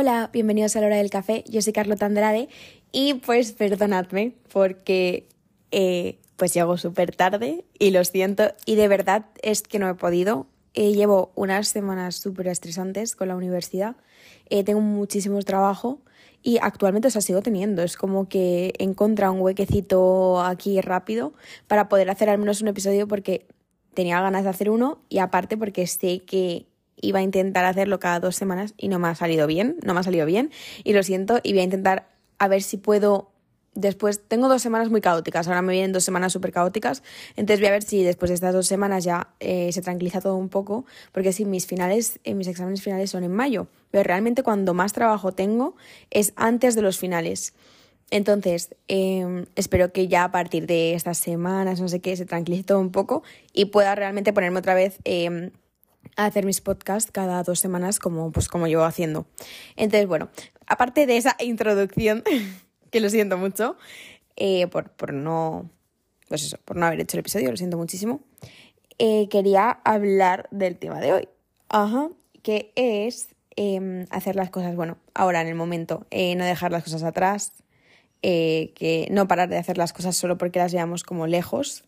Hola, bienvenidos a la hora del café. Yo soy Carlota Andrade y pues perdonadme porque eh, pues llego súper tarde y lo siento y de verdad es que no he podido. Eh, llevo unas semanas súper estresantes con la universidad. Eh, tengo muchísimo trabajo y actualmente o sigo teniendo. Es como que he encontrado un huequecito aquí rápido para poder hacer al menos un episodio porque tenía ganas de hacer uno y aparte porque sé que iba a intentar hacerlo cada dos semanas y no me ha salido bien, no me ha salido bien y lo siento y voy a intentar a ver si puedo después, tengo dos semanas muy caóticas, ahora me vienen dos semanas súper caóticas, entonces voy a ver si después de estas dos semanas ya eh, se tranquiliza todo un poco, porque si mis finales, eh, mis exámenes finales son en mayo, pero realmente cuando más trabajo tengo es antes de los finales. Entonces, em, espero que ya a partir de estas semanas, no sé qué, se tranquilice todo un poco y pueda realmente ponerme otra vez em, a hacer mis podcasts cada dos semanas como, pues, como llevo haciendo. Entonces, bueno, aparte de esa introducción, que lo siento mucho, eh, por, por, no, pues eso, por no haber hecho el episodio, lo siento muchísimo, eh, quería hablar del tema de hoy, Ajá, que es em, hacer las cosas, bueno, ahora en el momento, eh, no dejar las cosas atrás, que no parar de hacer las cosas solo porque las veamos como lejos,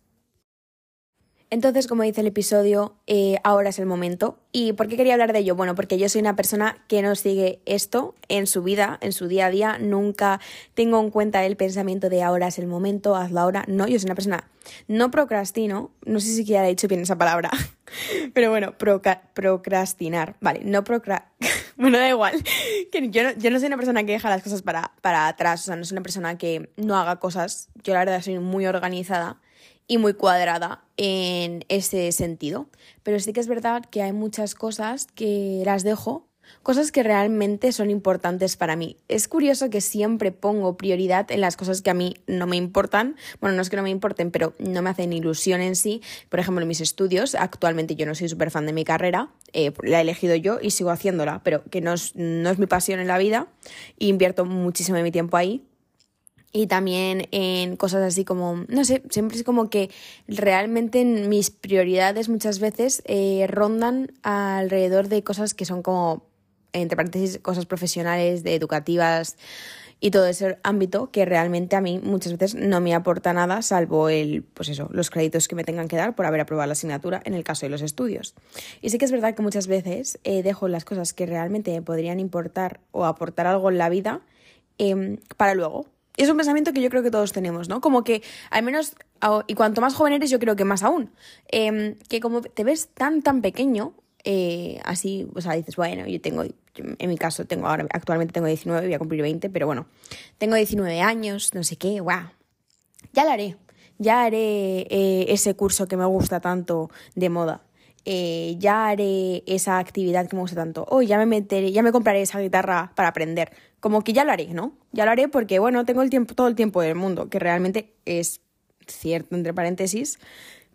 entonces, como dice el episodio, eh, ahora es el momento. ¿Y por qué quería hablar de ello? Bueno, porque yo soy una persona que no sigue esto en su vida, en su día a día. Nunca tengo en cuenta el pensamiento de ahora es el momento, hazlo ahora. No, yo soy una persona, no procrastino, no sé si siquiera he dicho bien esa palabra, pero bueno, procrastinar. Vale, no procra... bueno, da igual. Que yo, no, yo no soy una persona que deja las cosas para, para atrás, o sea, no soy una persona que no haga cosas. Yo la verdad soy muy organizada y muy cuadrada en ese sentido. Pero sí que es verdad que hay muchas cosas que las dejo, cosas que realmente son importantes para mí. Es curioso que siempre pongo prioridad en las cosas que a mí no me importan. Bueno, no es que no me importen, pero no me hacen ilusión en sí. Por ejemplo, mis estudios, actualmente yo no soy súper fan de mi carrera, eh, la he elegido yo y sigo haciéndola, pero que no es, no es mi pasión en la vida. Invierto muchísimo de mi tiempo ahí y también en cosas así como, no sé, siempre es como que realmente mis prioridades muchas veces eh, rondan alrededor de cosas que son como, entre paréntesis, cosas profesionales, de educativas y todo ese ámbito que realmente a mí muchas veces no me aporta nada salvo el, pues eso, los créditos que me tengan que dar por haber aprobado la asignatura en el caso de los estudios. Y sí que es verdad que muchas veces eh, dejo las cosas que realmente me podrían importar o aportar algo en la vida em, para luego es un pensamiento que yo creo que todos tenemos, ¿no? Como que, al menos, y cuanto más joven eres, yo creo que más aún, em, que como te ves tan, tan pequeño, eh, así, o sea, dices, bueno, yo tengo, en mi caso, tengo ahora, actualmente tengo 19, voy a cumplir 20, pero bueno, tengo 19 años, no sé qué, guau, ya lo haré, ya haré eh, ese curso que me gusta tanto de moda. Eh, ya haré esa actividad que me gusta tanto, hoy ya me meteré, ya me compraré esa guitarra para aprender. Como que ya lo haré, ¿no? Ya lo haré porque, bueno, tengo el tiempo, todo el tiempo del mundo, que realmente es cierto, entre paréntesis,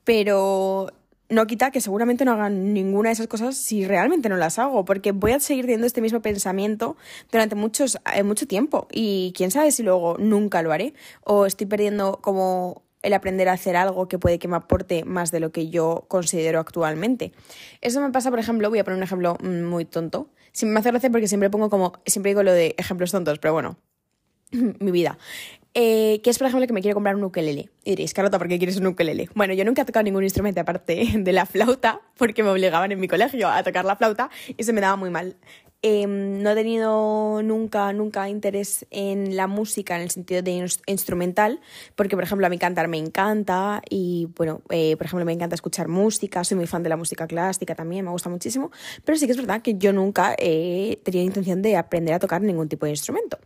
pero no quita que seguramente no hagan ninguna de esas cosas si realmente no las hago, porque voy a seguir teniendo este mismo pensamiento durante muchos, eh, mucho tiempo. Y quién sabe si luego nunca lo haré o estoy perdiendo como el aprender a hacer algo que puede que me aporte más de lo que yo considero actualmente. Eso me pasa, por ejemplo, voy a poner un ejemplo mm, muy tonto, me hace gracia porque siempre pongo como, siempre digo lo de ejemplos tontos, pero bueno, mi vida. Eh, que es, por ejemplo, que me quiero comprar un ukelele. Y diréis, Carlota, ¿por qué quieres un ukelele? Bueno, yo nunca he tocado ningún instrumento aparte de la flauta, porque me obligaban en mi colegio a tocar la flauta y se me daba muy mal. Em, no he tenido nunca, nunca interés en la música en el sentido de instrumental, porque, por ejemplo, a mí cantar me encanta y, bueno, eh, por ejemplo, me encanta escuchar música, soy muy fan de la música clásica también, me gusta muchísimo, pero sí que es verdad que yo nunca he tenido intención de aprender a tocar ningún tipo de instrumento.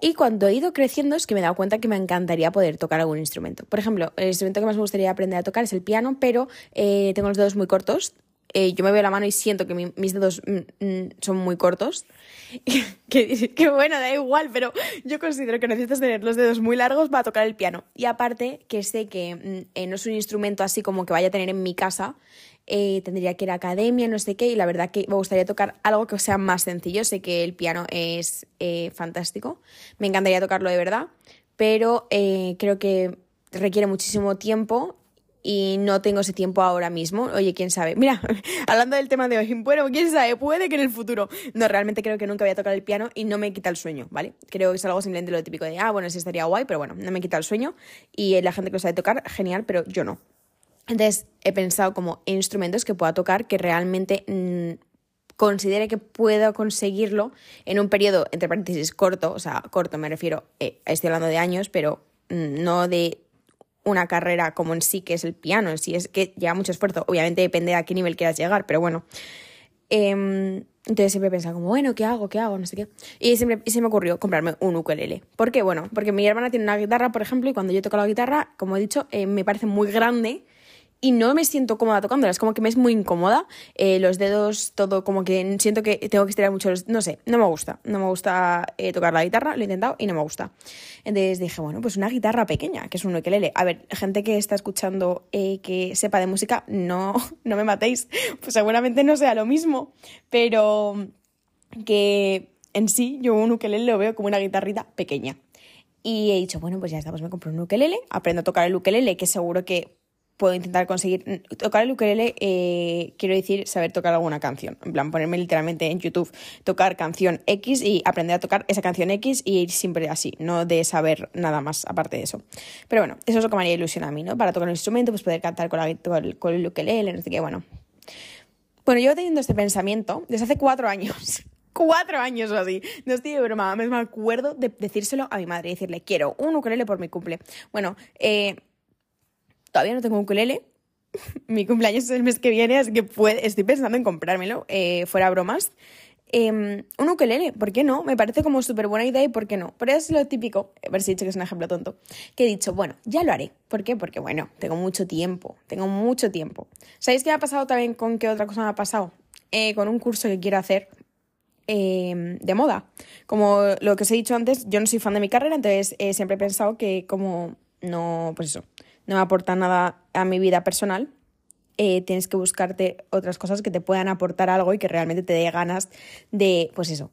Y cuando he ido creciendo es que me he dado cuenta que me encantaría poder tocar algún instrumento. Por ejemplo, el instrumento que más me gustaría aprender a tocar es el piano, pero eh, tengo los dedos muy cortos, eh, yo me veo la mano y siento que mis dedos mm, mm, son muy cortos. que, bueno, da igual, pero yo considero que necesitas tener los dedos muy largos para tocar el piano. Y aparte, que sé que mm, eh, no es un instrumento así como que vaya a tener en mi casa, eh, tendría que ir a academia, no sé qué, y la verdad que me gustaría tocar algo que sea más sencillo. Sé que el piano es fantástico, me encantaría tocarlo de verdad, pero creo que requiere muchísimo tiempo y no tengo ese tiempo ahora mismo. Oye, quién sabe. Mira, hablando del tema de hoy, bueno, quién sabe, puede que en el futuro. No, realmente creo que nunca voy a tocar el piano y no me quita el sueño, ¿vale? Creo que es algo simplemente lo típico de, ah, bueno, sí estaría guay, pero bueno, no me quita el sueño y la gente que lo sabe tocar, genial, pero yo no. Entonces he pensado como instrumentos que pueda tocar que realmente mm, considere que puedo conseguirlo en un periodo, entre paréntesis, corto, o sea, corto me refiero, eh, estoy hablando de años, pero mm, no de una carrera como en sí, que es el piano, en sí es que lleva mucho esfuerzo. Obviamente depende a qué nivel quieras llegar, pero bueno. Em, entonces siempre he pensado como, bueno, ¿qué hago? ¿Qué hago? No sé qué. Y siempre y se me ocurrió comprarme un ukelele. ¿Por qué? Bueno, porque mi hermana tiene una guitarra, por ejemplo, y cuando yo toco la guitarra, como he dicho, eh, me parece muy grande y no me siento cómoda tocándola, es como que me es muy incómoda, eh, los dedos, todo como que siento que tengo que estirar mucho los... No sé, no me gusta, no me gusta eh, tocar la guitarra, lo he intentado y no me gusta. Entonces dije, bueno, pues una guitarra pequeña, que es un ukelele. A ver, gente que está escuchando eh, que sepa de música, no, no me matéis, pues seguramente no sea lo mismo, pero que en sí yo un ukelele lo veo como una guitarrita pequeña. Y he dicho, bueno, pues ya está, pues me compro un ukelele, aprendo a tocar el ukelele, que seguro que puedo intentar conseguir tocar el ukelele, eh, quiero decir saber tocar alguna canción, en plan ponerme literalmente en YouTube, tocar canción X y aprender a tocar esa canción X y ir siempre así, no de saber nada más aparte de eso. Pero bueno, eso es lo que me haría ilusión a mí, ¿no? Para tocar un instrumento, pues poder cantar con, la, con el ukelele, no sé qué, bueno. Bueno, yo teniendo este pensamiento desde hace cuatro años. cuatro años o así. No estoy de broma, me acuerdo de decírselo a mi madre y decirle, quiero un ukelele por mi cumple. Bueno, eh, Todavía no tengo un ukulele. Mi cumpleaños es el mes que viene, así que puede, estoy pensando en comprármelo, eh, fuera bromas. Eh, un ukelele, ¿por qué no? Me parece como súper buena idea y ¿por qué no? Pero es lo típico, a ver si he dicho que es un ejemplo tonto, que he dicho, bueno, ya lo haré. ¿Por qué? Porque bueno, tengo mucho tiempo, tengo mucho tiempo. ¿Sabéis qué me ha pasado también con qué otra cosa me ha pasado? Eh, con un curso que quiero hacer em, de moda. Como lo que os he dicho antes, yo no soy fan de mi carrera, entonces eh, siempre he pensado que como no, pues eso, no me aporta nada a mi vida personal, eh, tienes que buscarte otras cosas que te puedan aportar algo y que realmente te dé ganas de, pues eso,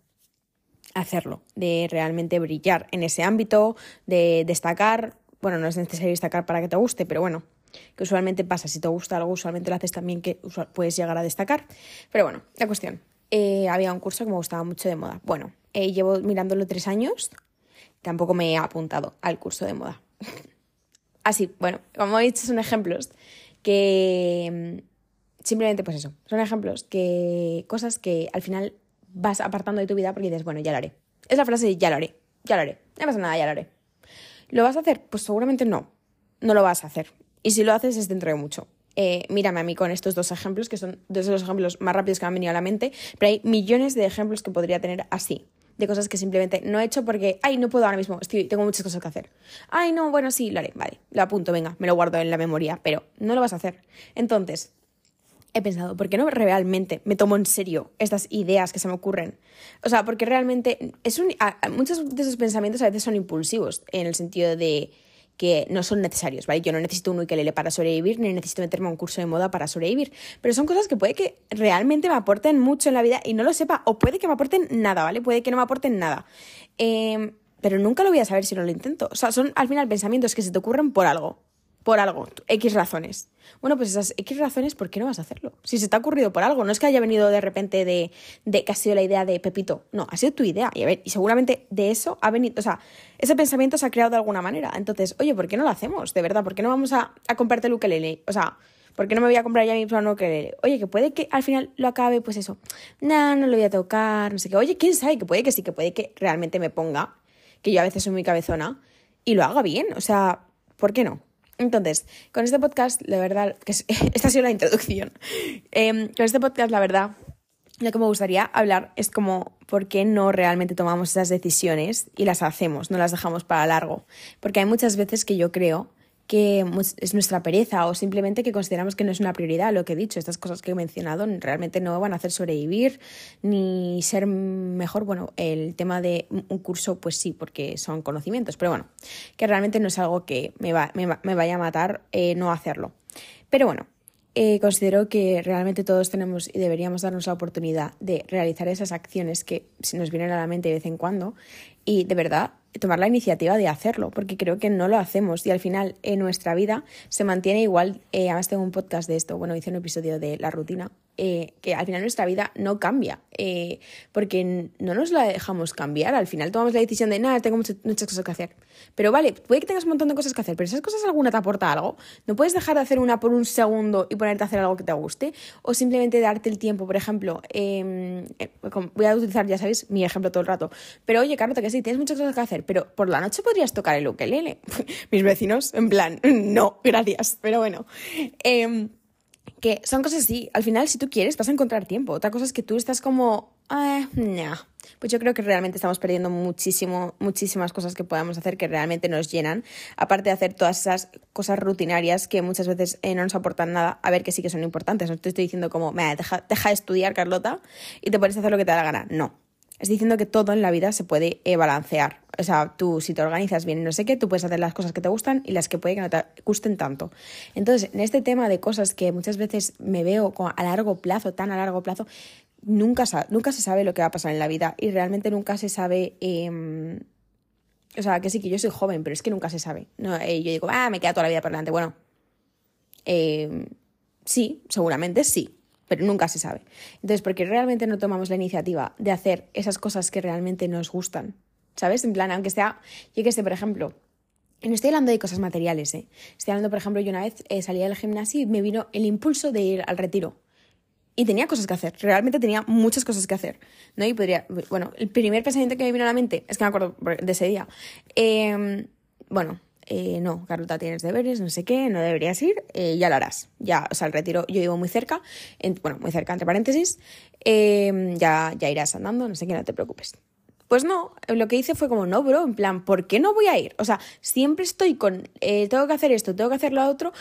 hacerlo, de realmente brillar en ese ámbito, de destacar. Bueno, no es necesario destacar para que te guste, pero bueno, que usualmente pasa. Si te gusta algo, usualmente lo haces también que puedes llegar a destacar. Pero bueno, la cuestión. Eh, había un curso que me gustaba mucho de moda. Bueno, eh, llevo mirándolo tres años. Tampoco me he apuntado al curso de moda. Así, bueno, como he dicho, son ejemplos que mm, simplemente, pues eso, son ejemplos que cosas que al final vas apartando de tu vida porque dices, bueno, ya lo haré. Es la frase de ya lo haré, ya lo haré, no pasa nada, ya lo haré. ¿Lo vas a hacer? Pues seguramente no, no lo vas a hacer. Y si lo haces es dentro de mucho. Eh, mírame a mí con estos dos ejemplos, que son dos de los ejemplos más rápidos que me han venido a la mente, pero hay millones de ejemplos que podría tener así de cosas que simplemente no he hecho porque, ay, no puedo ahora mismo, estoy, tengo muchas cosas que hacer. Ay, no, bueno, sí, lo haré, vale, lo apunto, venga, me lo guardo en la memoria, pero no lo vas a hacer. Entonces, he pensado, ¿por qué no realmente me tomo en serio estas ideas que se me ocurren? O sea, porque realmente es un, muchos de esos pensamientos a veces son impulsivos, en el sentido de que no son necesarios, ¿vale? Yo no necesito un ukelele para sobrevivir, ni necesito meterme a un curso de moda para sobrevivir, pero son cosas que puede que realmente me aporten mucho en la vida y no lo sepa, o puede que me aporten nada, ¿vale? Puede que no me aporten nada. Em, pero nunca lo voy a saber si no lo intento. O sea, son al final pensamientos que se te ocurren por algo por algo, X razones. Bueno, pues esas X razones, ¿por qué no vas a hacerlo? Si se te ha ocurrido por algo, no es que haya venido de repente de, de que ha sido la idea de Pepito, no, ha sido tu idea. Y, a ver, y seguramente de eso ha venido, o sea, ese pensamiento se ha creado de alguna manera. Entonces, oye, ¿por qué no lo hacemos? De verdad, ¿por qué no vamos a, a comprarte el ukelele? O sea, ¿por qué no me voy a comprar ya mismo un ukelele? Oye, que puede que al final lo acabe, pues eso, no, no lo voy a tocar, no sé qué. Oye, ¿quién sabe? Que puede que sí, que puede que realmente me ponga, que yo a veces soy muy cabezona, y lo haga bien. O sea, ¿por qué no? Entonces, con este podcast, la verdad, que esta ha sido la introducción. Em, con este podcast, la verdad, lo que me gustaría hablar es como por qué no realmente tomamos esas decisiones y las hacemos, no las dejamos para largo. Porque hay muchas veces que yo creo que es nuestra pereza o simplemente que consideramos que no es una prioridad lo que he dicho, estas cosas que he mencionado realmente no van a hacer sobrevivir ni ser mejor, bueno, el tema de un curso pues sí, porque son conocimientos, pero bueno, que realmente no es algo que me, va, me, vaya a matar eh, no hacerlo. Pero bueno, eh, considero que realmente todos tenemos y deberíamos darnos la oportunidad de realizar esas acciones que se nos vienen a la mente de vez en cuando y de verdad tomar la iniciativa de hacerlo, porque creo que no lo hacemos y al final en nuestra vida se mantiene igual. Eh, además tengo un podcast de esto, bueno, hice un episodio de la rutina eh, que al final nuestra vida no cambia, eh, porque no nos la dejamos cambiar, al final tomamos la decisión de, nada, tengo muchas, cosas que hacer. Pero vale, puede que tengas un montón de cosas que hacer, pero esas cosas alguna te aporta algo. No puedes dejar de hacer una por un segundo y ponerte a hacer algo que te guste, o simplemente darte el tiempo, por ejemplo, em, eh, voy a utilizar, ya sabéis, mi ejemplo todo el rato, pero oye, Carlota, que sí, tienes muchas cosas que hacer, pero por la noche podrías tocar el ukelele. Mis vecinos, en plan, no, gracias, pero bueno. Eh, que son cosas así. Al final, si tú quieres, vas a encontrar tiempo. Otra cosa es que tú estás como, eh, no. Pues yo creo que realmente estamos perdiendo muchísimo, muchísimas cosas que podamos hacer que realmente nos llenan. Aparte de hacer todas esas cosas rutinarias que muchas veces eh, no nos aportan nada, a ver que sí que son importantes. No te estoy diciendo como, deja, deja de estudiar, Carlota, y te puedes hacer lo que te da la gana. No es diciendo que todo en la vida se puede eh, balancear. O sea, tú si te organizas bien y no sé qué, tú puedes hacer las cosas que te gustan y las que puede que no te gusten tanto. Entonces, en este tema de cosas que muchas veces me veo a largo plazo, tan a largo plazo, nunca, nunca se sabe lo que va a pasar en la vida y realmente nunca se sabe... Em, o sea, que sí, que yo soy joven, pero es que nunca se sabe. No, eh, yo digo, ah, me queda toda la vida por delante. Bueno, em, sí, seguramente sí, pero nunca se sabe. Entonces, porque realmente no tomamos la iniciativa de hacer esas cosas que realmente nos gustan, ¿sabes? En plan, aunque sea, yo que sé, por ejemplo, no estoy hablando de cosas materiales, ¿eh? Estoy hablando, por ejemplo, yo una vez eh, salí del gimnasio y me vino el impulso de ir al retiro. Y tenía cosas que hacer, realmente tenía muchas cosas que hacer, ¿no? Y podría, bueno, el primer pensamiento que me vino a la mente, es que me acuerdo de ese día, eh, bueno, eh, no, Carlota, tienes deberes, no sé qué, no deberías ir, eh, ya lo harás. Ya, o sea, el retiro, yo vivo muy cerca, bueno, muy cerca, entre paréntesis, em, ya, ya irás andando, no sé qué, no te preocupes. Pues no, lo que hice fue como, no, bro, en plan, ¿por qué no voy a ir? O sea, siempre estoy con, eh, tengo que hacer esto, tengo que hacer lo otro,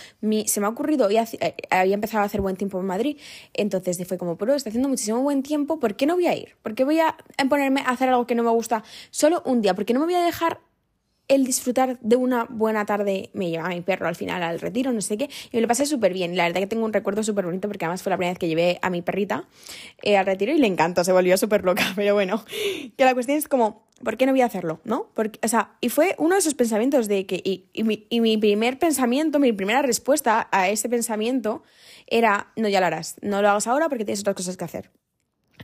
se me ha ocurrido, había empezado a hacer buen tiempo en Madrid, entonces fue como, bro, está haciendo muchísimo buen tiempo, ¿por qué no voy a ir? ¿Por qué voy a ponerme a hacer algo que no me gusta solo un día? ¿Por qué no me voy a dejar el disfrutar de una buena tarde, me llevaba mi perro al final al retiro, no sé qué, y me lo pasé súper bien. La verdad que tengo un recuerdo súper bonito porque además fue la primera vez que llevé a mi perrita eh, al retiro y le encantó, se volvió súper loca, pero bueno, que la cuestión es como, ¿por qué no voy a hacerlo? ¿No? Porque, o sea, y fue uno de esos pensamientos de que, y, y, mi, y mi primer pensamiento, mi primera respuesta a ese pensamiento era, no, ya lo harás, no lo hagas ahora porque tienes otras cosas que hacer.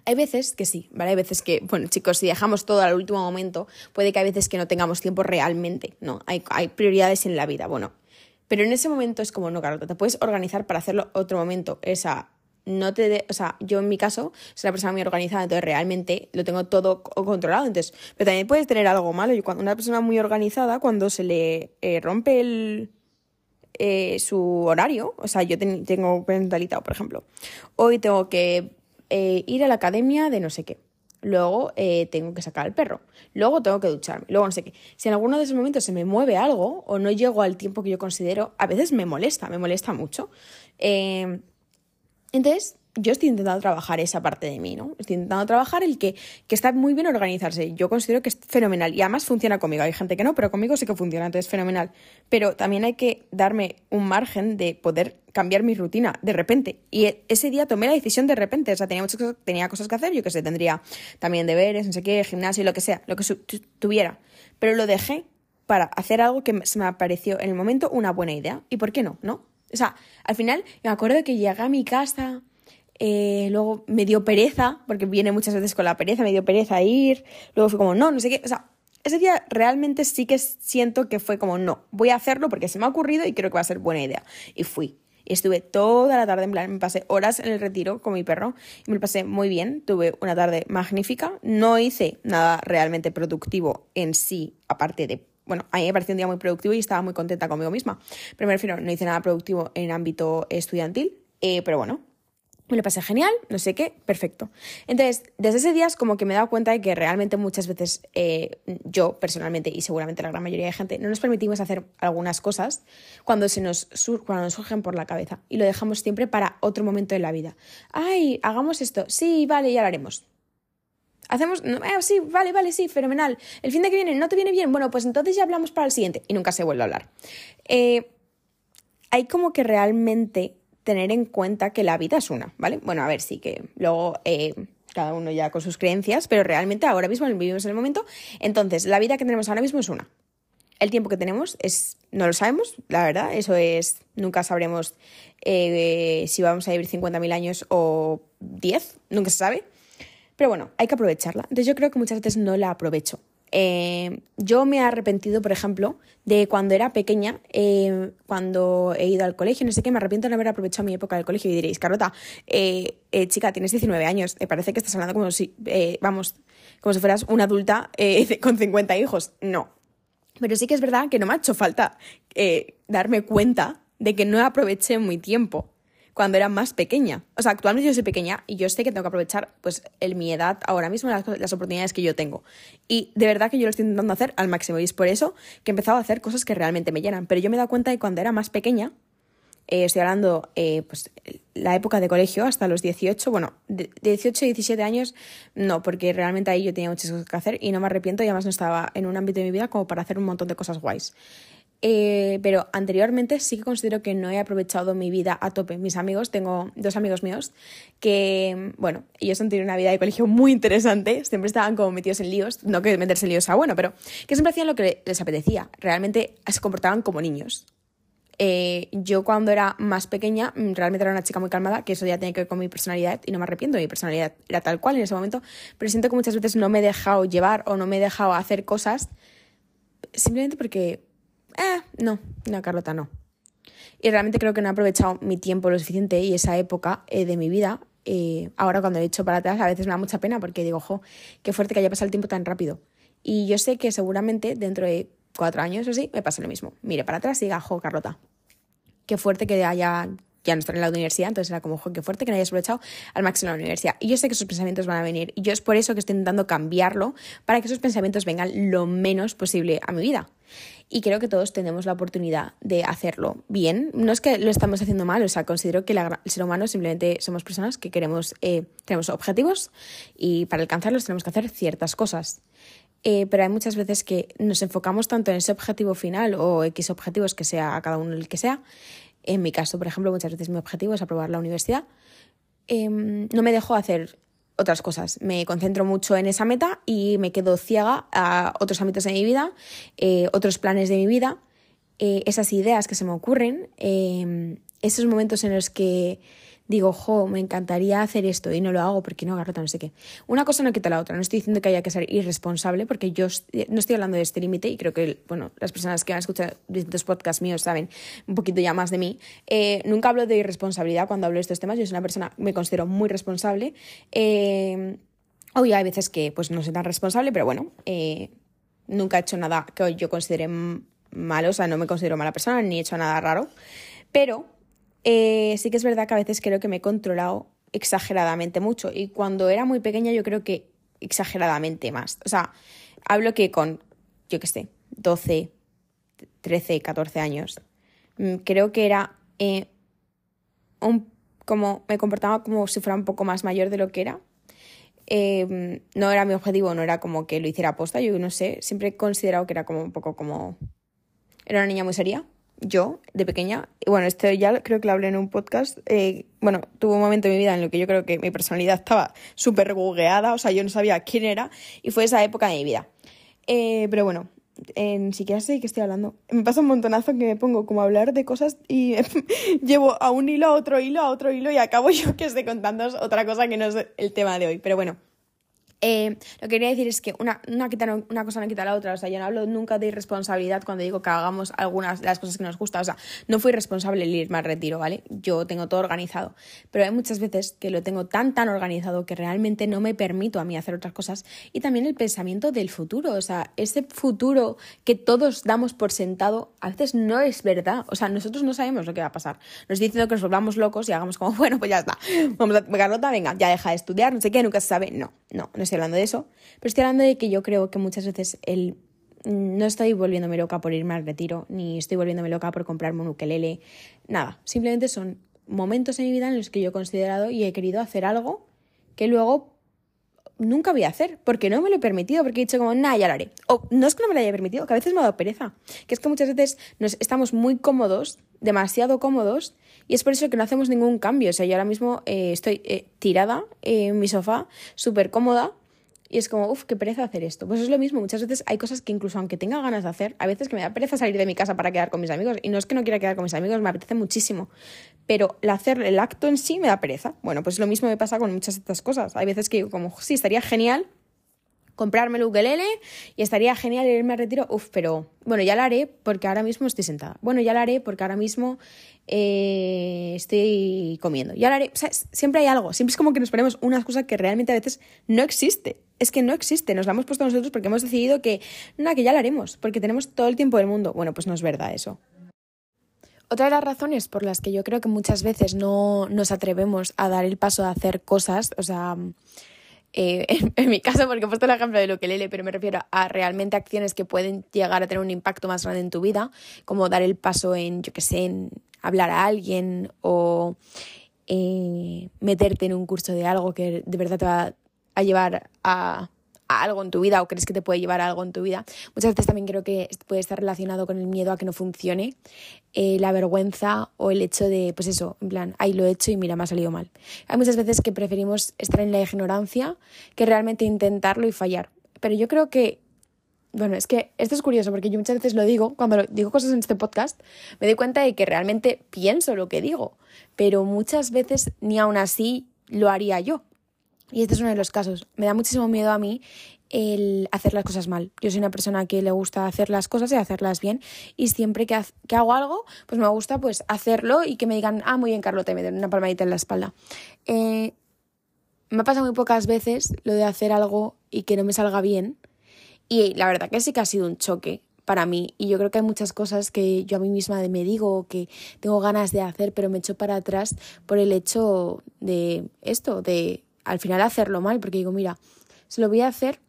Hay veces que sí, ¿vale? Hay veces que, bueno, chicos, si dejamos todo al último momento, puede que hay veces que no tengamos tiempo realmente, ¿no? Hay, hay prioridades en la vida, bueno. Pero en ese momento es como, no, Carlota, te puedes organizar para hacerlo otro momento. Esa, no te o sea, yo en mi caso soy una persona muy organizada, entonces realmente lo tengo todo controlado. Entonces, pero también puedes tener algo malo. Y cuando una persona muy organizada, cuando se le eh, rompe el, eh, su horario, o sea, yo tengo mentalizado, por ejemplo, hoy tengo que eh, ir a la academia de no sé qué. Luego eh, tengo que sacar al perro. Luego tengo que ducharme. Luego no sé qué. Si en alguno de esos momentos se me mueve algo o no llego al tiempo que yo considero, a veces me molesta, me molesta mucho. Eh, entonces, yo estoy intentando trabajar esa parte de mí, ¿no? Estoy intentando trabajar el que, que está muy bien organizarse. Yo considero que es fenomenal y además funciona conmigo. Hay gente que no, pero conmigo sí que funciona, entonces es fenomenal. Pero también hay que darme un margen de poder cambiar mi rutina de repente. Y e, ese día tomé la decisión de repente. O sea, tenía muchas cosas, tenía cosas que hacer, yo que sé, tendría también deberes, no sé qué, gimnasio, lo que sea, lo que tuviera. Pero lo dejé para hacer algo que se me pareció en el momento una buena idea. ¿Y por qué no? ¿No? O sea, al final me acuerdo que llegué a mi casa eh, luego me dio pereza, porque viene muchas veces con la pereza, me dio pereza ir. Luego fue como, no, no sé qué. O sea, ese día realmente sí que siento que fue como, no, voy a hacerlo porque se me ha ocurrido y creo que va a ser buena idea. Y fui. Y estuve toda la tarde, en plan, me pasé horas en el retiro con mi perro y me lo pasé muy bien. Tuve una tarde magnífica. No hice nada realmente productivo en sí, aparte de bueno, a mí me pareció un día muy productivo y estaba muy contenta conmigo misma. Pero me refiero, no hice nada productivo en ámbito estudiantil, eh, pero bueno, me lo pasé genial, no sé qué, perfecto. Entonces, desde ese día es como que me he dado cuenta de que realmente muchas veces eh, yo personalmente y seguramente la gran mayoría de gente no nos permitimos hacer algunas cosas cuando, se nos, cuando nos surgen por la cabeza y lo dejamos siempre para otro momento de la vida. Ay, hagamos esto, sí, vale, ya lo haremos. Hacemos, eh, sí, vale, vale, sí, fenomenal. El fin de que viene no te viene bien, bueno, pues entonces ya hablamos para el siguiente y nunca se vuelve a hablar. Eh, hay como que realmente tener en cuenta que la vida es una, ¿vale? Bueno, a ver, sí que luego, eh, cada uno ya con sus creencias, pero realmente ahora mismo vivimos en el momento. Entonces, la vida que tenemos ahora mismo es una. El tiempo que tenemos es, no lo sabemos, la verdad, eso es, nunca sabremos eh, si vamos a vivir 50.000 años o 10, nunca se sabe. Pero bueno, hay que aprovecharla. Entonces yo creo que muchas veces no la aprovecho. Eh, yo me he arrepentido, por ejemplo, de cuando era pequeña, eh, cuando he ido al colegio, no sé qué, me arrepiento de no haber aprovechado mi época del colegio y diréis, Carlota, eh, chica, tienes 19 años, me parece que estás hablando como si, vamos, como si fueras una adulta con 50 hijos. No. Pero sí que es verdad que no me ha hecho falta darme cuenta de que no aproveché muy tiempo cuando era más pequeña. O sea, actualmente yo soy pequeña y yo sé que tengo que aprovechar pues el, mi edad ahora mismo, las, las, oportunidades que yo tengo. Y de verdad que yo lo estoy intentando hacer al máximo y es por eso que he empezado a hacer cosas que realmente me llenan. Pero yo me he dado cuenta de cuando era más pequeña, eh, estoy hablando eh, pues la época de colegio hasta los 18, bueno, de 18 y 17 años no, porque realmente ahí yo tenía muchas cosas que hacer y no me arrepiento y además no estaba en un ámbito de mi vida como para hacer un montón de cosas guays. Eh, pero anteriormente sí que considero que no he aprovechado mi vida a tope. Mis amigos, tengo dos amigos míos que, bueno, ellos han tenido una vida de colegio muy interesante, siempre estaban como metidos en líos, no que meterse en líos sea bueno, pero que siempre hacían lo que les apetecía, realmente se comportaban como niños. Eh, yo cuando era más pequeña mm, realmente era una chica muy calmada, que eso ya tiene que ver con mi personalidad y no me arrepiento, mi personalidad era tal cual en ese momento, pero siento que muchas veces no me he dejado llevar o no me he dejado hacer cosas simplemente porque eh, no, no, Carlota, no. Y realmente creo que no he aprovechado mi tiempo lo suficiente y esa época eh, de mi vida. Eh, ahora cuando he hecho para atrás a veces me da mucha pena porque digo, jo, qué fuerte que haya pasado el tiempo tan rápido. Y yo sé que seguramente dentro de cuatro años o así me pasa lo mismo. Mire para atrás y diga, jo, Carlota, qué fuerte que haya ya no estar en la universidad, entonces era como, jo, qué fuerte que no hayas aprovechado al máximo la universidad. Y yo sé que esos pensamientos van a venir y yo es por eso que estoy intentando cambiarlo para que esos pensamientos vengan lo menos posible a mi vida y creo que todos tenemos la oportunidad de hacerlo bien. No es que lo estamos haciendo mal, o sea, considero que el ser humano simplemente somos personas que queremos, eh, tenemos objetivos y para alcanzarlos tenemos que hacer ciertas cosas. Eh, pero hay muchas veces que nos enfocamos tanto en ese objetivo final o X objetivos que sea a cada uno el que sea. En mi caso, por ejemplo, muchas veces mi objetivo es aprobar la universidad. Em, no me dejo hacer otras cosas. Me concentro mucho en esa meta y me quedo ciega a otros ámbitos de mi vida, eh, otros planes de mi vida, eh, esas ideas que se me ocurren, eh, esos momentos en los que digo, jo, me encantaría hacer esto y no lo hago porque no, garrota, no sé qué. Una cosa no quita la otra. No estoy diciendo que haya que ser irresponsable porque yo no estoy hablando de este límite y creo que, bueno, las personas que han escuchado distintos podcasts míos saben un poquito ya más de mí. Eh, nunca hablo de irresponsabilidad cuando hablo de estos temas. Yo soy una persona, me considero muy responsable. Eh, Hoy hay veces que pues no soy tan responsable, pero bueno, eh, nunca he hecho nada que yo considere malo, o sea, no me considero mala persona ni he hecho nada raro, pero eh, sí que es verdad que a veces creo que me he controlado exageradamente mucho y cuando era muy pequeña yo creo que exageradamente más. O sea, hablo que con, yo qué sé, 12, 13, 14 años, mm, creo que era eh, un, como, me comportaba como si fuera un poco más mayor de lo que era. Em, no era mi objetivo, no era como que lo hiciera aposta, yo no sé, siempre he considerado que era como un poco como... Era una niña muy seria, yo, de pequeña, bueno, esto ya creo que lo hablé en un podcast, eh, bueno, tuvo un momento en mi vida en el que yo creo que mi personalidad estaba súper bugueada, o sea, yo no sabía quién era, y fue esa época de mi vida. Eh, pero bueno, ni siquiera sé de qué estoy hablando. Me pasa un montonazo que me pongo como a hablar de cosas y llevo a un hilo, a otro hilo, a otro hilo, y acabo yo que esté contando otra cosa que no es el tema de hoy. Pero bueno, eh, lo que quería decir es que una, una, una cosa no quita la otra. O sea, yo no hablo nunca de irresponsabilidad cuando digo que hagamos algunas de las cosas que nos gustan. O sea, no fui responsable el irme al retiro, ¿vale? Yo tengo todo organizado. Pero hay muchas veces que lo tengo tan, tan organizado que realmente no me permito a mí hacer otras cosas. Y también el pensamiento del futuro. O sea, ese futuro que todos damos por sentado a veces no es verdad. O sea, nosotros no sabemos lo que va a pasar. Nos diciendo que nos volvamos locos y hagamos como, bueno, pues ya está. Vamos a, Carlota, venga, ya deja de estudiar, no sé qué, nunca se sabe. No, no estoy hablando de eso, pero estoy hablando de que yo creo que muchas veces el no estoy volviéndome loca por irme al retiro, ni estoy volviéndome loca por comprarme un ukelele, nada, simplemente son momentos en mi vida en los que yo he considerado y he querido hacer algo que luego nunca voy a hacer, porque no me lo he permitido, porque he dicho como, nada, ya lo haré. O no es que no me lo haya permitido, que a veces me ha dado pereza, que es que muchas veces nos estamos muy cómodos demasiado cómodos y es por eso que no hacemos ningún cambio. O sea, yo ahora mismo eh, estoy eh, tirada en mi sofá, súper cómoda, y es como, uff, qué pereza hacer esto. Pues es lo mismo, muchas veces hay cosas que incluso aunque tenga ganas de hacer, a veces que me da pereza salir de mi casa para quedar con mis amigos. Y no es que no quiera quedar con mis amigos, me apetece muchísimo. Pero el hacer el acto en sí me da pereza. Bueno, pues lo mismo me pasa con muchas de estas cosas. Hay veces que como, sí, estaría genial comprarme el ukelele y estaría genial irme a retiro. Uf, pero bueno, ya lo haré porque ahora mismo estoy sentada. Bueno, ya lo haré porque ahora mismo eh, estoy comiendo. Ya lo haré. O siempre hay algo. Siempre es como que nos ponemos una excusa que realmente a veces no existe. Es que no existe. Nos la hemos puesto nosotros porque hemos decidido que, nada, que ya lo haremos, porque tenemos todo el tiempo del mundo. Bueno, pues no es verdad eso. Otra de las razones por las que yo creo que muchas veces no nos atrevemos a dar el paso de hacer cosas, o sea, eh, en, mi caso, porque he puesto el ejemplo de lo que lele, pero me refiero a realmente acciones que pueden llegar a tener un impacto más grande en tu vida, como dar el paso en, yo qué sé, en hablar a alguien o eh, meterte en un curso de algo que de verdad te va a llevar a algo en tu vida o crees que te puede llevar a algo en tu vida. Muchas veces también creo que puede estar relacionado con el miedo a que no funcione, eh, la vergüenza o el hecho de, pues eso, en plan, ahí lo he hecho y mira, me ha salido mal. Hay muchas veces que preferimos estar en la ignorancia que realmente intentarlo y fallar. Pero yo creo que, bueno, es que esto es curioso porque yo muchas veces lo digo, cuando digo cosas en este podcast, me doy cuenta de que realmente pienso lo que digo, pero muchas veces ni aún así lo haría yo. Y este es uno de los casos. Me da muchísimo miedo a mí el hacer las cosas mal. Yo soy una persona que le gusta hacer las cosas y hacerlas bien y siempre que, que, hago algo, pues me gusta pues hacerlo y que me digan, ah, muy bien, Carlota, y me den una palmadita en la espalda. Eh, me ha pasado muy pocas veces lo de hacer algo y que no me salga bien y la verdad que sí que ha sido un choque para mí y yo creo que hay muchas cosas que yo a mí misma me digo que tengo ganas de hacer pero me echo para atrás por el hecho de esto, de al final hacerlo mal, porque digo, mira, se lo voy a hacer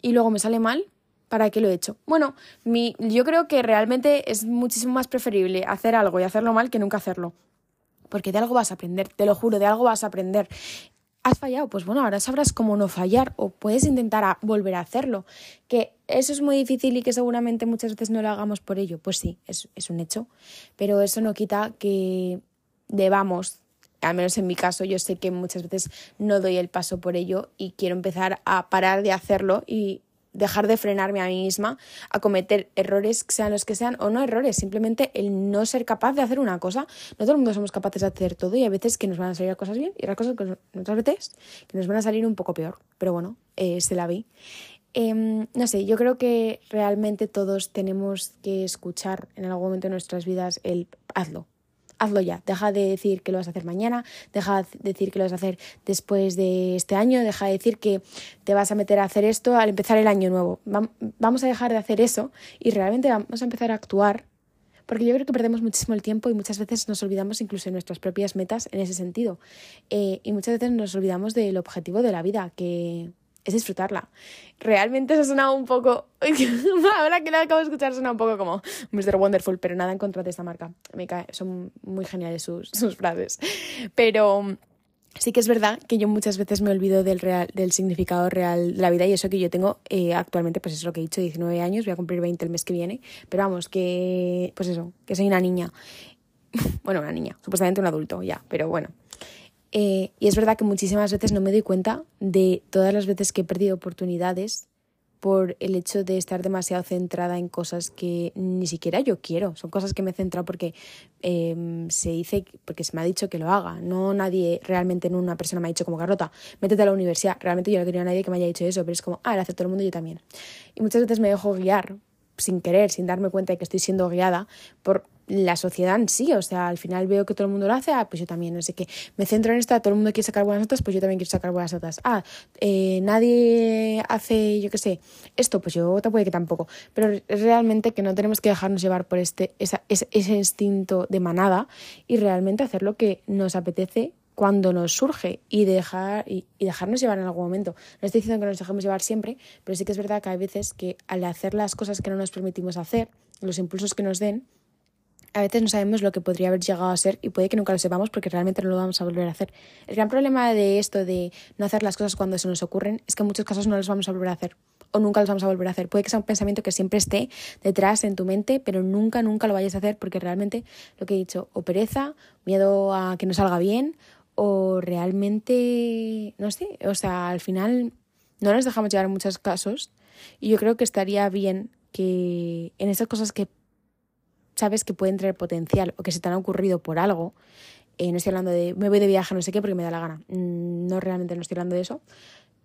y luego me sale mal, ¿para qué lo he hecho? Bueno, mi, yo creo que realmente es muchísimo más preferible hacer algo y hacerlo mal que nunca hacerlo. Porque de algo vas a aprender, te lo juro, de algo vas a aprender. ¿Has fallado? Pues bueno, ahora sabrás cómo no fallar o puedes intentar volver a hacerlo. Que eso es muy difícil y que seguramente muchas veces no lo hagamos por ello. Pues sí, es, es un hecho. Pero eso no quita que debamos al menos en mi caso, yo sé que muchas veces no doy el paso por ello y quiero empezar a parar de hacerlo y dejar de frenarme a mí misma a cometer errores, sean los que sean, o no errores, simplemente el no ser capaz de hacer una cosa. No todo el mundo somos capaces de hacer todo y hay veces que nos van a salir cosas bien y otras cosas que otras veces que nos van a salir un poco peor. Pero bueno, eh, se la vi. Em, no sé, yo creo que realmente todos tenemos que escuchar en algún momento de nuestras vidas el hazlo, hazlo ya. Deja de decir que lo vas a hacer mañana, deja de decir que lo vas a hacer después de este año, deja de decir que te vas a meter a hacer esto al empezar el año nuevo. Vamos a dejar de hacer eso y realmente vamos a empezar a actuar. Porque yo creo que perdemos muchísimo el tiempo y muchas veces nos olvidamos incluso de nuestras propias metas en ese sentido. Eh, y muchas veces nos olvidamos del objetivo de la vida, que es disfrutarla. Realmente eso suena un poco. Ahora que la acabo de escuchar, suena un poco como Mr. Wonderful, pero nada en contra de esta marca. Me cae, son muy geniales sus, sus frases. Pero sí que es verdad que yo muchas veces me olvido del, real, del significado real de la vida y eso que yo tengo eh, actualmente, pues es lo que he dicho, 19 años, voy a cumplir 20 el mes que viene, pero vamos, que pues eso, que soy una niña. bueno, una niña, supuestamente un adulto ya, pero bueno, eh, y es verdad que muchísimas veces no me doy cuenta de todas las veces que he perdido oportunidades por el hecho de estar demasiado centrada en cosas que ni siquiera yo quiero. Son cosas que me he centrado porque em, se dice, porque se me ha dicho que lo haga. No nadie, realmente no una persona me ha dicho como Carlota, métete a la universidad. Realmente yo no quería a nadie que me haya dicho eso, pero es como, ah, lo hace todo el mundo, yo también. Y muchas veces me dejo guiar sin querer, sin darme cuenta de que estoy siendo guiada por la sociedad en sí, o sea, al final veo que todo el mundo lo hace, ah, pues yo también, sé qué, me centro en esto, todo el mundo quiere sacar buenas notas, pues yo también quiero sacar buenas notas, ah, eh, nadie hace, yo qué sé, esto, pues yo que tampoco, pero realmente que no tenemos que dejarnos llevar por este, ese, ese instinto de manada y realmente hacer lo que nos apetece cuando nos surge y, dejar, y, dejarnos llevar en algún momento. No estoy diciendo que nos dejemos llevar siempre, pero sí que es verdad que hay veces que al hacer las cosas que no nos permitimos hacer, los impulsos que nos den, a veces no sabemos lo que podría haber llegado a ser y puede que nunca lo sepamos porque realmente no lo vamos a volver a hacer. El gran problema de esto de no hacer las cosas cuando se nos ocurren es que en muchos casos no las vamos a volver a hacer. o nunca los vamos a volver a hacer. Puede que sea un pensamiento que siempre esté detrás en tu mente, pero nunca, nunca lo vayas a hacer porque realmente lo que he dicho, o pereza, miedo a que no salga bien, o realmente, no sé, o sea, al final no nos dejamos llevar en muchos casos y yo creo que estaría bien que en esas cosas que sabes que pueden tener potencial o que se te han ocurrido por algo, eh, no estoy hablando de me voy de viaje, no sé qué, porque me da la gana. Mm, no realmente no estoy hablando de eso.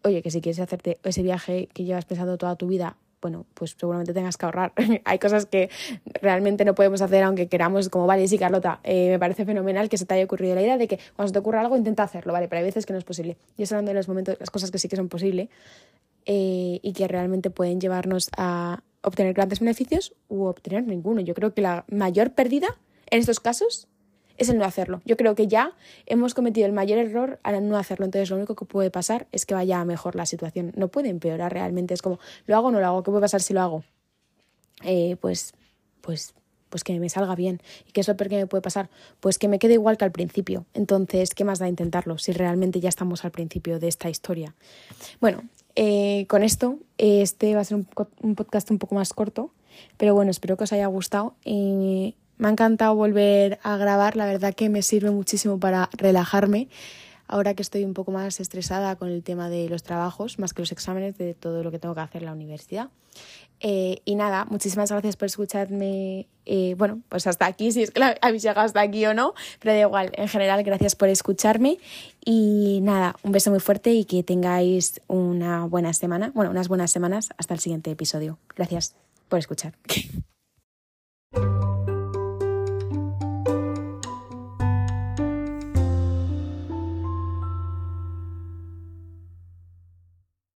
Oye, que si quieres hacerte ese viaje que llevas pensando toda tu vida, bueno, pues seguramente tengas que ahorrar. Hay cosas que realmente no podemos hacer aunque queramos, como, vale, sí, Carlota, eh, me parece fenomenal que se te haya ocurrido la idea de que cuando se te ocurra algo intenta hacerlo, ¿vale? Pero hay veces que no es posible. Y es hablando de los momentos, las cosas que sí que son posibles eh, y que realmente pueden llevarnos a obtener grandes beneficios u obtener ninguno. Yo creo que la mayor pérdida en estos casos es el no hacerlo. Yo creo que ya hemos cometido el mayor error al no hacerlo. Entonces lo único que puede pasar es que vaya a mejor la situación. No puede empeorar realmente. Es como, ¿lo hago o no lo hago? ¿Qué puede pasar si lo hago? Eh, pues, pues, pues que me salga bien. ¿Y qué es lo peor que me puede pasar? Pues que me quede igual que al principio. Entonces, ¿qué más da intentarlo si realmente ya estamos al principio de esta historia? Bueno, eh, con esto, este va a ser un, podcast un poco más corto, pero bueno, espero que os haya gustado. Eh, me ha encantado volver a grabar, la verdad que me sirve muchísimo para relajarme. Ahora que estoy un poco más estresada con el tema de los trabajos, más que los exámenes, de todo lo que tengo que hacer en la universidad. Eh, y nada, muchísimas gracias por escucharme. Eh, bueno, pues hasta aquí, si es que habéis llegado hasta aquí o no, pero da igual, en general, gracias por escucharme. Y nada, un beso muy fuerte y que tengáis una buena semana, bueno, unas buenas semanas hasta el siguiente episodio. Gracias por escuchar.